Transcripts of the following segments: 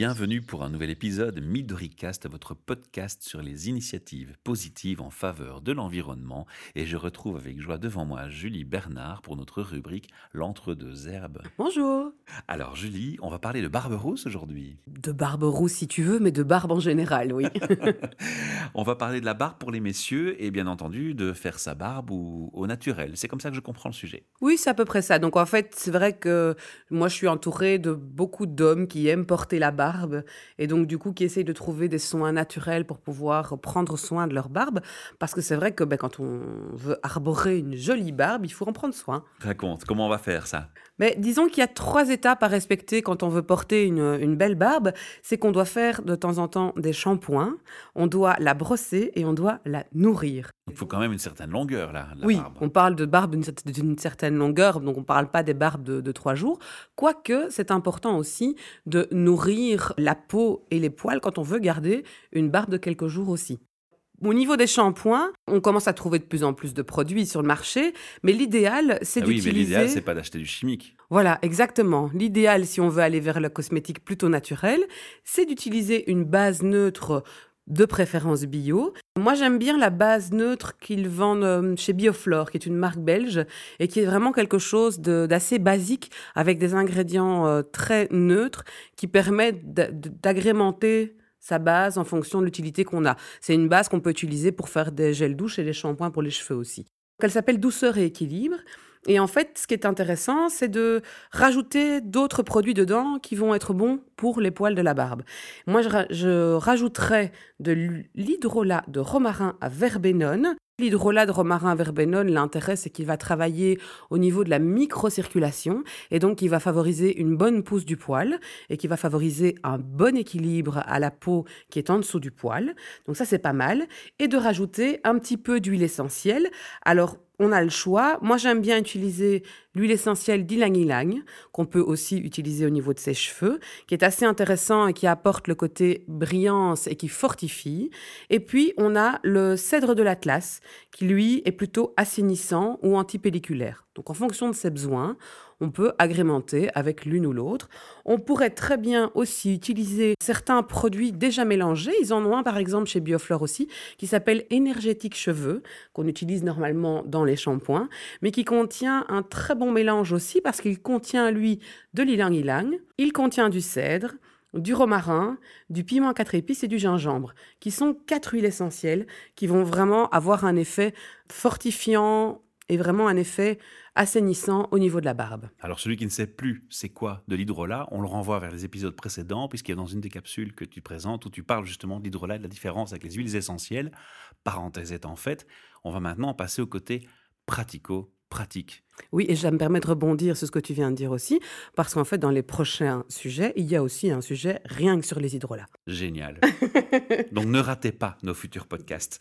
bienvenue pour un nouvel épisode Midoricast, votre podcast sur les initiatives positives en faveur de l'environnement. Et je retrouve avec joie devant moi Julie Bernard pour notre rubrique L'entre-deux herbes. Bonjour. Alors Julie, on va parler de barbe rousse aujourd'hui. De barbe rousse si tu veux, mais de barbe en général, oui. on va parler de la barbe pour les messieurs et bien entendu de faire sa barbe ou, au naturel. C'est comme ça que je comprends le sujet. Oui, c'est à peu près ça. Donc en fait, c'est vrai que moi je suis entourée de beaucoup d'hommes qui aiment porter la barbe et donc du coup qui essayent de trouver des soins naturels pour pouvoir prendre soin de leur barbe. Parce que c'est vrai que ben, quand on veut arborer une jolie barbe, il faut en prendre soin. Raconte, comment on va faire ça? Mais disons qu'il y a trois étapes à respecter quand on veut porter une, une belle barbe. C'est qu'on doit faire de temps en temps des shampoings, on doit la brosser et on doit la nourrir. Il faut quand même une certaine longueur là. La oui, barbe. on parle de barbe d'une certaine longueur, donc on ne parle pas des barbes de, de trois jours. Quoique, c'est important aussi de nourrir la peau et les poils quand on veut garder une barbe de quelques jours aussi. Au niveau des shampoings, on commence à trouver de plus en plus de produits sur le marché, mais l'idéal, c'est Ah oui, d'utiliser... mais l'idéal, c'est pas d'acheter du chimique. Voilà, exactement. L'idéal, si on veut aller vers le cosmétique plutôt naturel, c'est d'utiliser une base neutre de préférence bio. Moi, j'aime bien la base neutre qu'ils vendent euh, chez Bioflore, qui est une marque belge et qui est vraiment quelque chose d'assez basique avec des ingrédients euh, très neutres qui permettent d'a- d'agrémenter sa base en fonction de l'utilité qu'on a. C'est une base qu'on peut utiliser pour faire des gels douches et des shampoings pour les cheveux aussi. Donc, elle s'appelle Douceur et équilibre. Et en fait, ce qui est intéressant, c'est de rajouter d'autres produits dedans qui vont être bons pour les poils de la barbe. Moi, je, je rajouterais de l'hydrolat de romarin à verbenone. L'hydrolat de romarin verbenone, l'intérêt, c'est qu'il va travailler au niveau de la microcirculation et donc il va favoriser une bonne pousse du poil et qui va favoriser un bon équilibre à la peau qui est en dessous du poil. Donc ça, c'est pas mal. Et de rajouter un petit peu d'huile essentielle. Alors, on a le choix. Moi, j'aime bien utiliser l'huile essentielle d'ylang-ylang, qu'on peut aussi utiliser au niveau de ses cheveux, qui est assez intéressant et qui apporte le côté brillance et qui fortifie. Et puis, on a le cèdre de l'Atlas, qui lui est plutôt assainissant ou antipelliculaire. Donc, en fonction de ses besoins, on peut agrémenter avec l'une ou l'autre. On pourrait très bien aussi utiliser certains produits déjà mélangés. Ils en ont un, par exemple, chez Bioflore aussi, qui s'appelle Énergétique Cheveux, qu'on utilise normalement dans les shampoings, mais qui contient un très bon mélange aussi parce qu'il contient, lui, de l'ilang-ilang, il contient du cèdre, du romarin, du piment quatre épices et du gingembre, qui sont quatre huiles essentielles qui vont vraiment avoir un effet fortifiant et vraiment un effet assainissant au niveau de la barbe. Alors celui qui ne sait plus c'est quoi de l'hydrolat, on le renvoie vers les épisodes précédents, puisqu'il y a dans une des capsules que tu présentes où tu parles justement de l'hydrolat de la différence avec les huiles essentielles. Parenthèse étant faite, on va maintenant passer au côté Oui, et je vais me permettre de rebondir sur ce que tu viens de dire aussi, parce qu'en fait, dans les prochains sujets, il y a aussi un sujet rien que sur les hydrolats. Génial. Donc ne ratez pas nos futurs podcasts.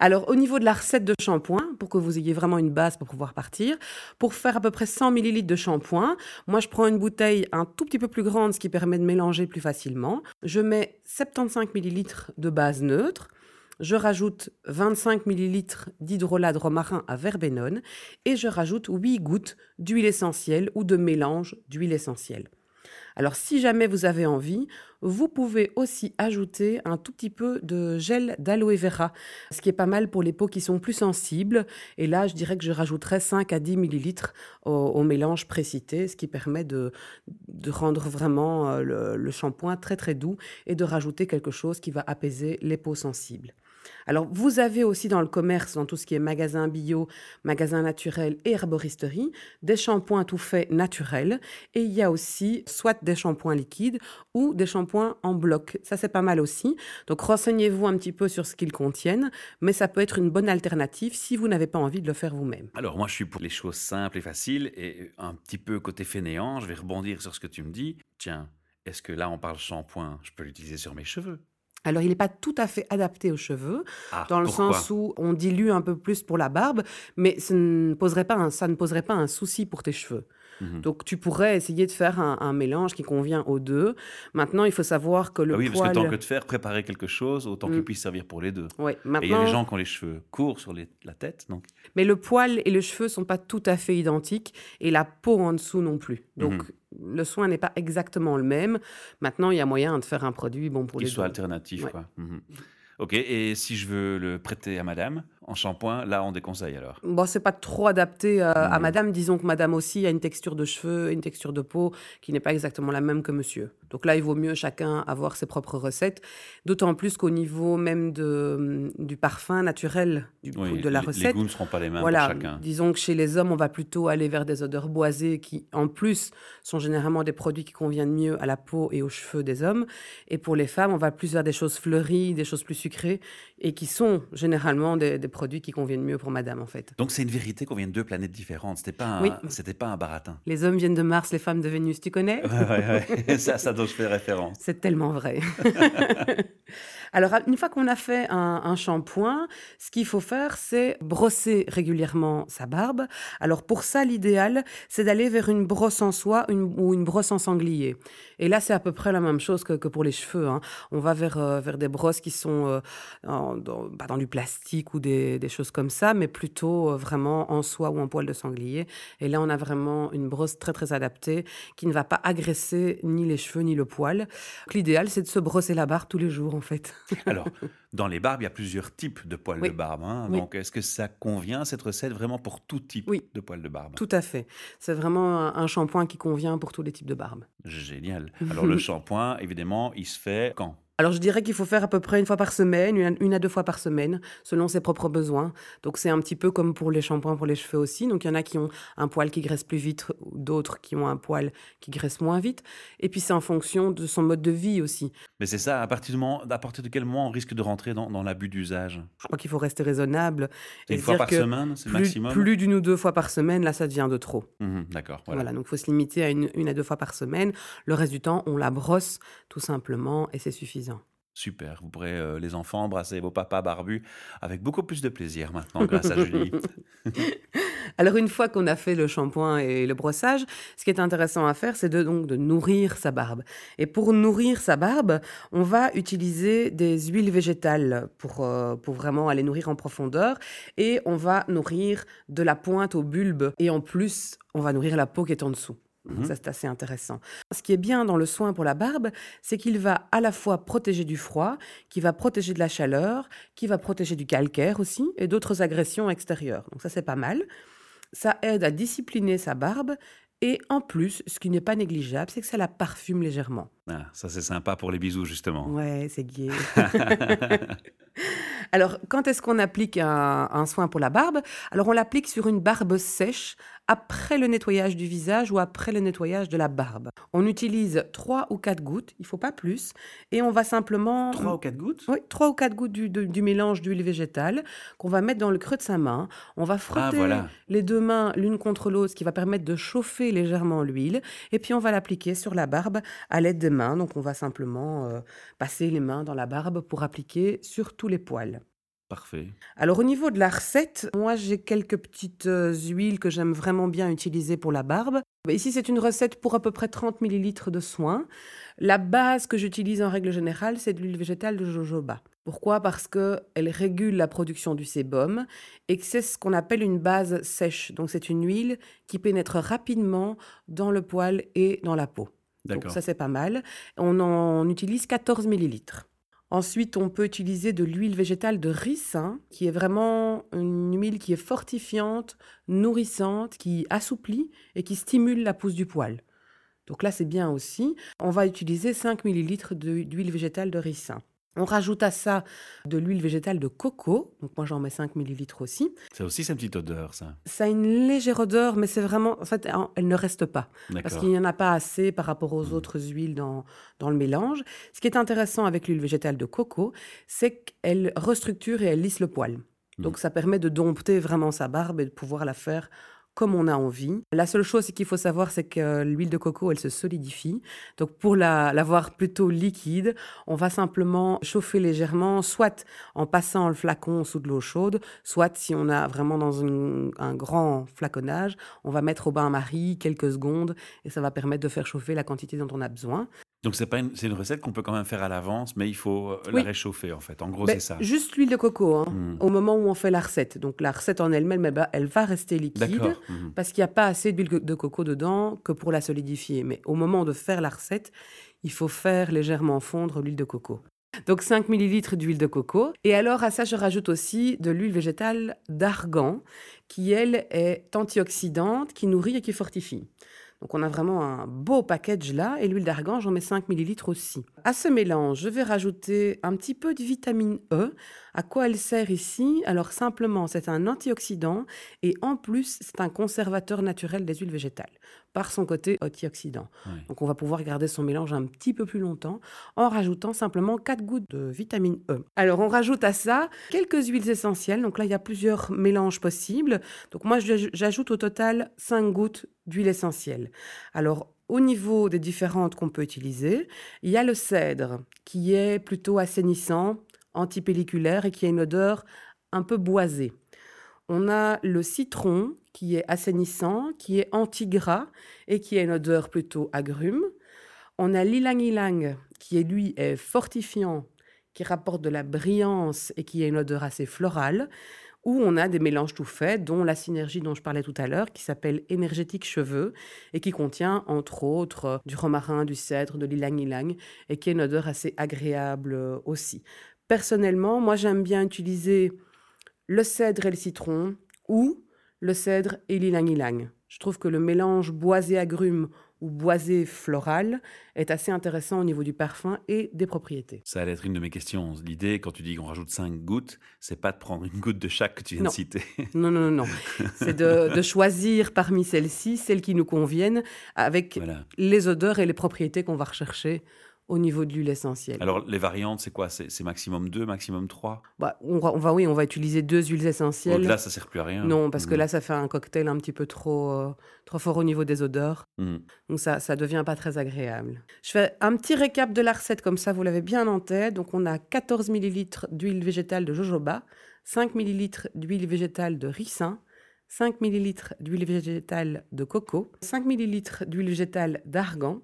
Alors, au niveau de la recette de shampoing, pour que vous ayez vraiment une base pour pouvoir partir, pour faire à peu près 100 ml de shampoing, moi, je prends une bouteille un tout petit peu plus grande, ce qui permet de mélanger plus facilement. Je mets 75 ml de base neutre. Je rajoute 25 ml d'hydrolat de romarin à verbenone et je rajoute 8 gouttes d'huile essentielle ou de mélange d'huile essentielle. Alors si jamais vous avez envie, vous pouvez aussi ajouter un tout petit peu de gel d'aloe vera, ce qui est pas mal pour les peaux qui sont plus sensibles. Et là, je dirais que je rajouterais 5 à 10 millilitres au, mélange précité, ce qui permet de, de rendre vraiment euh, le, le shampoing très très doux et de rajouter quelque chose qui va apaiser les peaux sensibles. Alors, vous avez aussi dans le commerce, dans tout ce qui est magasin bio, magasin naturel et herboristerie, des shampoings tout faits naturels. Et il y a aussi soit des shampoings liquides ou des shampoings en bloc. Ça, c'est pas mal aussi. Donc, renseignez-vous un petit peu sur ce qu'ils contiennent, mais ça peut être une bonne alternative si vous n'avez pas envie de le faire vous-même. Alors moi je suis pour les choses simples et faciles et un petit peu côté fainéant, je vais rebondir sur ce que tu me dis. Tiens, est-ce que là on parle shampoing, je peux l'utiliser sur mes cheveux Alors, il n'est pas tout à fait adapté aux cheveux, Ah, dans le sens où on dilue un peu plus pour la barbe, mais ça ne poserait pas un, ça ne poserait pas un souci pour tes cheveux. Mhm. Donc, tu pourrais essayer de faire un, un mélange qui convient aux deux. Maintenant, il faut savoir que le Ah oui, poil... parce que tant que de faire préparer quelque chose, autant qu'il Mm. puisse servir pour les deux. Ouais, Et il y a maintenant... des gens qui ont les cheveux courts sur les- la tête, donc Mais le poil et le cheveu sont pas tout à fait identiques et la peau en dessous non plus. Donc, Mhm. Le soin n'est pas exactement le même. Maintenant, il y a moyen de faire un produit bon pour Qu'il les soit deux. alternatif, Ouais. quoi. Mhm. Ok, et si je veux le prêter à madame en shampoing, là, on déconseille alors. Bon, c'est pas trop adapté euh, à madame. Disons que madame aussi a une texture de cheveux, une texture de peau qui n'est pas exactement la même que monsieur. Donc là, il vaut mieux chacun avoir ses propres recettes. D'autant plus qu'au niveau même de, du parfum naturel du, Oui, de la les- Les recette, goûts ne seront pas les mêmes Voilà, pour chacun. disons que chez les hommes, on va plutôt aller vers des odeurs boisées qui, en plus, sont généralement des produits qui conviennent mieux à la peau et aux cheveux des hommes. Et pour les femmes, on va plus vers des choses fleuries, des choses plus sucrées, et qui sont généralement des, des produits qui conviennent mieux pour madame, en fait. Donc c'est une vérité qu'on vient de deux planètes différentes. C'était pas un, Oui. c'était pas un baratin. Les hommes viennent de Mars, les femmes de Vénus, tu connais? Ouais, ouais, ouais. ça, ça dont je fais référence. C'est tellement vrai. Alors, une fois qu'on a fait un, un shampoing, ce qu'il faut faire, c'est brosser régulièrement sa barbe. Alors, pour ça, l'idéal, c'est d'aller vers une brosse en soie une- ou une brosse en sanglier. Et là, c'est à peu près la même chose que, que pour les cheveux. hein. On va vers, euh, vers des brosses qui sont euh, en- dans, pas dans du plastique ou des, des choses comme ça, mais plutôt euh, vraiment en soie ou en poil de sanglier. Et là, on a vraiment une brosse très, très adaptée qui ne va pas agresser ni les cheveux ni le poil. L'idéal, c'est de se brosser la barbe tous les jours, en fait. Alors, dans les barbes, il y a plusieurs types de poils Oui. de barbe. hein. Oui. Donc, est-ce que ça convient, cette recette, vraiment pour tout type Oui. de poils de barbe? Tout à fait. C'est vraiment un, un shampoing qui convient pour tous les types de barbe. Génial. Alors, le shampoing, évidemment, il se fait quand? Alors, je dirais qu'il faut faire à peu près une fois par semaine, une, une à deux fois par semaine, selon ses propres besoins. Donc, c'est un petit peu comme pour les shampoings pour les cheveux aussi. Donc, il y en a qui ont un poil qui graisse plus vite, d'autres qui ont un poil qui graisse moins vite. Et puis, c'est en fonction de son mode de vie aussi. Mais c'est ça, à partir, du moment, à partir de quel moment on risque de rentrer dans, dans l'abus d'usage? Je crois qu'il faut rester raisonnable. Et Une fois par que semaine, c'est le maximum? plus d'une ou deux fois par semaine, là, ça devient de trop. Mhm, D'accord, voilà. Voilà, donc il faut se limiter à une, une à deux fois par semaine. Le reste du temps, on la brosse tout simplement et c'est suffisant. Super, vous pourrez, euh, les enfants, embrasser vos papas barbus avec beaucoup plus de plaisir maintenant, grâce à Julie. Alors une fois qu'on a fait le shampoing et le brossage, ce qui est intéressant à faire, c'est de, donc de nourrir sa barbe. Et pour nourrir sa barbe, on va utiliser des huiles végétales pour, euh, pour vraiment aller nourrir en profondeur. Et on va nourrir de la pointe au bulbe. Et en plus, on va nourrir la peau qui est en dessous. Donc Mhm. ça, c'est assez intéressant. Ce qui est bien dans le soin pour la barbe, c'est qu'il va à la fois protéger du froid, qui va protéger de la chaleur, qui va protéger du calcaire aussi et d'autres agressions extérieures. Donc ça, c'est pas mal. Ça aide à discipliner sa barbe et en plus, ce qui n'est pas négligeable, c'est que ça la parfume légèrement. Ah, ça, c'est sympa pour les bisous, justement. Ouais, c'est gai. Alors, quand est-ce qu'on applique un, un soin pour la barbe? Alors, on l'applique sur une barbe sèche après le nettoyage du visage ou après le nettoyage de la barbe. On utilise 3 ou 4 gouttes, il faut pas plus, et on va simplement... Trois ou quatre gouttes? Oui, 3 ou 4 gouttes du, de- du mélange d'huile végétale qu'on va mettre dans le creux de sa main. On va frotter Ah, voilà. les deux mains l'une contre l'autre, ce qui va permettre de chauffer légèrement l'huile. Et puis on va l'appliquer sur la barbe à l'aide des mains. Donc on va simplement euh, passer les mains dans la barbe pour appliquer sur tous les poils. Parfait. Alors au niveau de la recette, moi j'ai quelques petites euh, huiles que j'aime vraiment bien utiliser pour la barbe. Ici c'est une recette pour à peu près 30 ml de soin. La base que j'utilise en règle générale, c'est de l'huile végétale de jojoba. Pourquoi? Parce qu'elle régule la production du sébum et que c'est ce qu'on appelle une base sèche. Donc c'est une huile qui pénètre rapidement dans le poil et dans la peau. Donc ça c'est pas mal. On en utilise 14 millilitres. Ensuite, on peut utiliser de l'huile végétale de ricin, qui est vraiment une huile qui est fortifiante, nourrissante, qui assouplit et qui stimule la pousse du poil. Donc là, c'est bien aussi. On va utiliser 5 millilitres de- d'huile végétale de ricin. On rajoute à ça de l'huile végétale de coco. Donc moi, j'en mets 5 millilitres aussi. C'est aussi cette petite odeur, ça. Ça a une légère odeur, mais c'est vraiment... En fait, elle ne reste pas parce qu'il n'y en a pas assez par rapport aux Mhm. autres huiles dans, dans le mélange. Ce qui est intéressant avec l'huile végétale de coco, c'est qu'elle restructure et elle lisse le poil. Donc ça permet de dompter vraiment sa barbe et de pouvoir la faire comme on a envie. La seule chose qu'il faut savoir, c'est que l'huile de coco, elle se solidifie. Donc pour la, l'avoir plutôt liquide, on va simplement chauffer légèrement, soit en passant le flacon sous de l'eau chaude, soit si on a vraiment dans un grand flaconnage, on va mettre au bain-marie quelques secondes et ça va permettre de faire chauffer la quantité dont on a besoin. Donc c'est pas une, c'est une recette qu'on peut quand même faire à l'avance, mais il faut euh, Oui. la réchauffer en fait. En gros, Ben, c'est ça. Juste l'huile de coco, hein, Hmm. au moment où on fait la recette. Donc la recette en elle-même, elle va, elle va rester liquide. Mhm. Parce qu'il n'y a pas assez d'huile de coco dedans que pour la solidifier. Mais au moment de faire la recette, il faut faire légèrement fondre l'huile de coco. Donc 5 ml d'huile de coco. Et alors à ça, je rajoute aussi de l'huile végétale d'argan, qui elle est antioxydante, qui nourrit et qui fortifie. Donc on a vraiment un beau package là. Et l'huile d'argan, j'en mets 5 ml aussi. À ce mélange, je vais rajouter un petit peu de vitamine E. À quoi elle sert ici? Alors simplement, c'est un antioxydant et en plus, c'est un conservateur naturel des huiles végétales par son côté antioxydant. Donc on va pouvoir garder son mélange un petit peu plus longtemps en rajoutant simplement 4 gouttes de vitamine E. Alors on rajoute à ça quelques huiles essentielles. Donc là, il y a plusieurs mélanges possibles. Donc moi, j'ajoute au total 5 gouttes d'huile essentielle. Alors au niveau des différentes qu'on peut utiliser, il y a le cèdre qui est plutôt assainissant, antipelliculaire et qui a une odeur un peu boisée. On a le citron qui est assainissant, qui est anti-gras et qui a une odeur plutôt agrume. On a l'ilang-ilang qui est lui est fortifiant, qui rapporte de la brillance et qui a une odeur assez florale. Ou on a des mélanges tout faits, dont la synergie dont je parlais tout à l'heure, qui s'appelle énergétique cheveux et qui contient entre autres du romarin, du cèdre, de l'ilang-ilang et qui a une odeur assez agréable euh, aussi. Personnellement, moi j'aime bien utiliser le cèdre et le citron ou le cèdre et l'ilang-ilang. Je trouve que le mélange boisé-agrume ou boisé-floral est assez intéressant au niveau du parfum et des propriétés. Ça allait être une de mes questions. L'idée, quand tu dis qu'on rajoute 5 gouttes, c'est pas de prendre une goutte de chaque que tu viens Non. de citer. Non, non, non, non. C'est de, de choisir parmi celles-ci celles qui nous conviennent avec voilà. les odeurs et les propriétés qu'on va rechercher au niveau de l'huile essentielle. Alors, les variantes, c'est quoi? C'est maximum 2, maximum 3 Bah, on, va, on va- oui, on va utiliser deux huiles essentielles. Au-delà, ça sert plus à rien. Non, parce que Mhm. là, ça fait un cocktail un petit peu trop, euh, trop fort au niveau des odeurs. Mhm. Donc ça, ça devient pas très agréable. Je fais un petit récap de la recette comme ça, vous l'avez bien en tête. Donc on a 14 ml d'huile végétale de jojoba, 5 ml d'huile végétale de ricin, 5 ml d'huile végétale de coco, 5 ml d'huile végétale d'argan,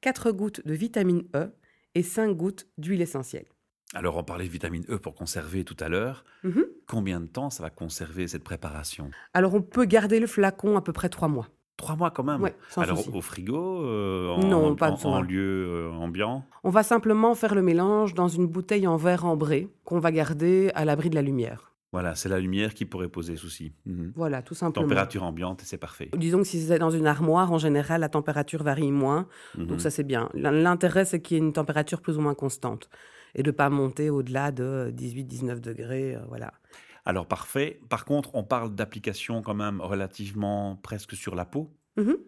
4 gouttes de vitamine E et 5 gouttes d'huile essentielle. Alors, on parlait de vitamine E pour conserver tout à l'heure. Mhm. Combien de temps ça va conserver cette préparation? Alors on peut garder le flacon à peu près 3 mois. Trois mois quand même? Ouais, sans Alors, souci. au frigo euh, en, Non, pas en- en lieu euh, ambiant? On va simplement faire le mélange dans une bouteille en verre ambré qu'on va garder à l'abri de la lumière. Voilà, c'est la lumière qui pourrait poser souci. Mhm. Voilà, tout simplement. Température ambiante, et c'est parfait. Disons que si c'est dans une armoire, en général, la température varie moins. Mhm. Donc ça, c'est bien. L'intérêt, c'est qu'il y ait une température plus ou moins constante et de pas monter au-delà de 18-19 degrés. euh, voilà. Alors, parfait. Par contre, on parle d'application quand même relativement presque sur la peau. Mhm.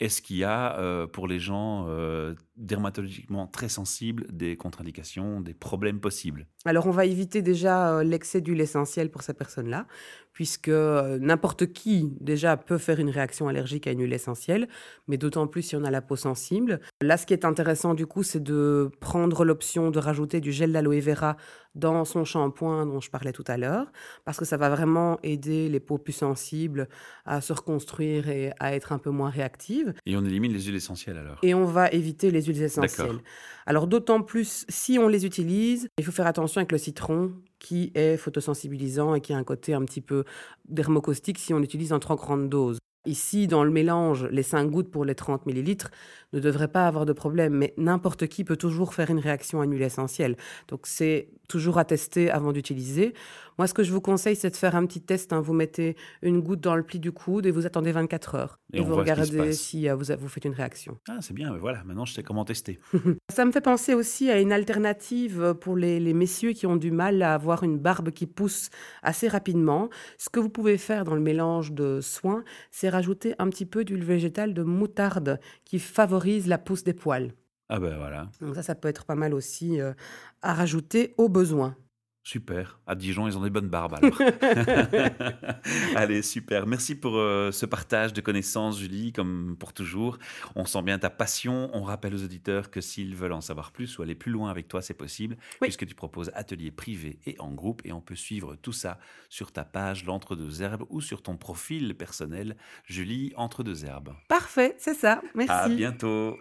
Est-ce qu'il y a, euh, pour les gens euh, dermatologiquement très sensibles, des contre-indications, des problèmes possibles Alors, on va éviter déjà euh, l'excès d'huile essentielle pour ces personnes-là, puisque euh, n'importe qui, déjà, peut faire une réaction allergique à une huile essentielle, mais d'autant plus si on a la peau sensible. Là, ce qui est intéressant, du coup, c'est de prendre l'option de rajouter du gel d'aloe vera dans son shampoing dont je parlais tout à l'heure, parce que ça va vraiment aider les peaux plus sensibles à se reconstruire et à être un peu moins réactives. Et on élimine les huiles essentielles alors Et on va éviter les huiles essentielles. Alors d'autant plus si on les utilise, il faut faire attention avec le citron qui est photosensibilisant et qui a un côté un petit peu dermocaustique si on l'utilise en trop grande dose. Ici, dans le mélange, les 5 gouttes pour les 30 millilitres ne devraient pas avoir de problème, mais n'importe qui peut toujours faire une réaction à huile essentielle. Donc c'est toujours à tester avant d'utiliser. Moi, ce que je vous conseille, c'est de faire un petit test. hein. Vous mettez une goutte dans le pli du coude et vous attendez 24 heures. Et vous regardez si euh, vous, faites une réaction. Ah, c'est bien, mais voilà, maintenant je sais comment tester. Ça me fait penser aussi à une alternative pour les, les messieurs qui ont du mal à avoir une barbe qui pousse assez rapidement. Ce que vous pouvez faire dans le mélange de soins, c'est rajouter un petit peu d'huile végétale de moutarde qui favorise la pousse des poils. Ah ben voilà, Donc ça, ça peut être pas mal aussi euh, à rajouter au besoin. Super. À Dijon, ils ont des bonnes barbes alors. Allez, super. Merci pour euh, ce partage de connaissances, Julie, comme pour toujours. On sent bien ta passion. On rappelle aux auditeurs que s'ils veulent en savoir plus ou aller plus loin avec toi, c'est possible, Oui. puisque tu proposes ateliers privés et en groupe, et on peut suivre tout ça sur ta page L'Entre-deux Herbes ou sur ton profil personnel, Julie Entre-deux Herbes. Parfait, c'est ça. Merci. À bientôt.